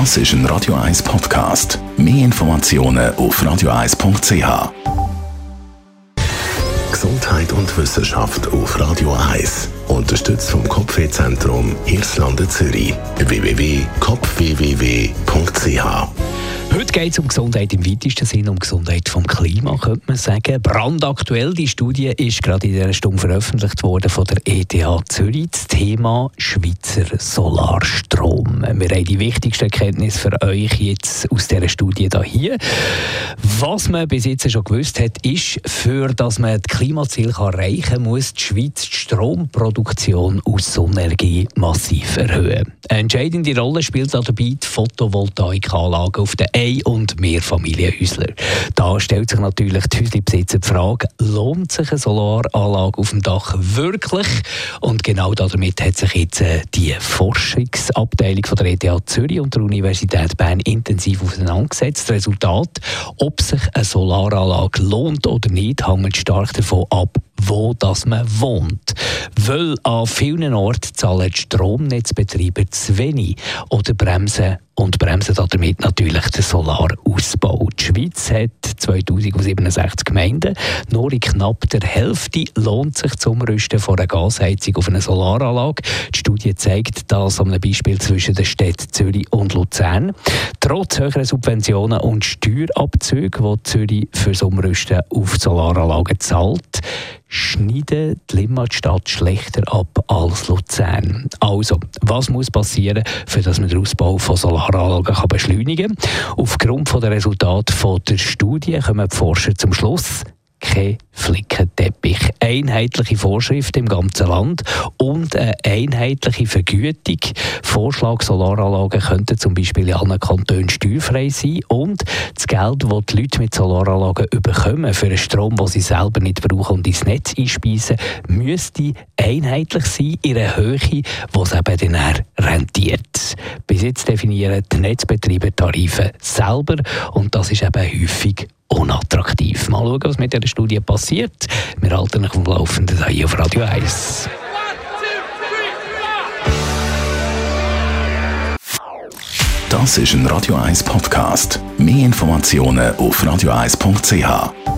Das ist ein Radio 1 Podcast. Mehr Informationen auf radio1.ch. Gesundheit und Wissenschaft auf Radio 1. Unterstützt vom Kopfwehzentrum Irlande Zürich. www.kopfwww.ch Heute geht es um Gesundheit im weitesten Sinne, um Gesundheit vom Klima, könnte man sagen. Brandaktuell, die Studie ist gerade in dieser Stunde veröffentlicht worden von der ETH Zürich. Das Thema Schweizer Solarstrom. Wir haben die wichtigsten Erkenntnisse für euch jetzt aus dieser Studie hier. Was man bis jetzt schon gewusst hat, ist, für dass man das Klimaziel erreichen kann, muss die Schweiz die Stromproduktion aus Sonnenenergie massiv erhöhen. Eine entscheidende Rolle spielt dabei die Photovoltaikanlage auf den Ein- und Mehrfamilienhäusler. Da stellt sich natürlich die Häuslebesitzer die Frage, lohnt sich eine Solaranlage auf dem Dach wirklich? Und genau damit hat sich jetzt äh, die Forschungsabteilung von der ETH Zürich und der Universität Bern intensiv auseinandergesetzt. Das Resultat, ob sich eine Solaranlage lohnt oder nicht, hängt stark davon ab, wo das man wohnt. Weil an vielen Orten zahlen die Stromnetzbetreiber zu wenig oder bremsen und bremsen damit natürlich den Solarausbau. Schweiz hat 2067 Gemeinden. Nur in knapp der Hälfte lohnt sich zum Rüsten von einer Gasheizung auf eine Solaranlage. Die Studie zeigt das am Beispiel zwischen den Städten Zürich und Luzern. Trotz höherer Subventionen und Steuerabzüge, die Zürich für Umrüsten auf Solaranlagen zahlt, schneiden die Limmatstadt schlechter ab als Luzern. Also, was muss passieren, für dass man den Ausbau von Solaranlagen kann beschleunigen kann? Aufgrund der Resultate der Studie kommen die Forscher zum Schluss, kein Flickenteppich. Einheitliche Vorschriften im ganzen Land und eine einheitliche Vergütung. Vorschlag Solaranlagen könnten zum Beispiel in allen Kantonen steuerfrei sein und das Geld, das die Leute mit Solaranlagen bekommen für einen Strom, den sie selber nicht brauchen und ins Netz einspeisen, müsste einheitlich sein in einer Höhe, die es eben dann rentiert. Bis jetzt definieren die Netzbetreiber Tarife selber und das ist eben häufig unattraktiv. Mal schauen, was mit dieser Studie passiert. Wir halten euch dem Laufenden hier auf Radio 1. Das ist ein Radio 1 Podcast. Mehr Informationen auf radio1.ch.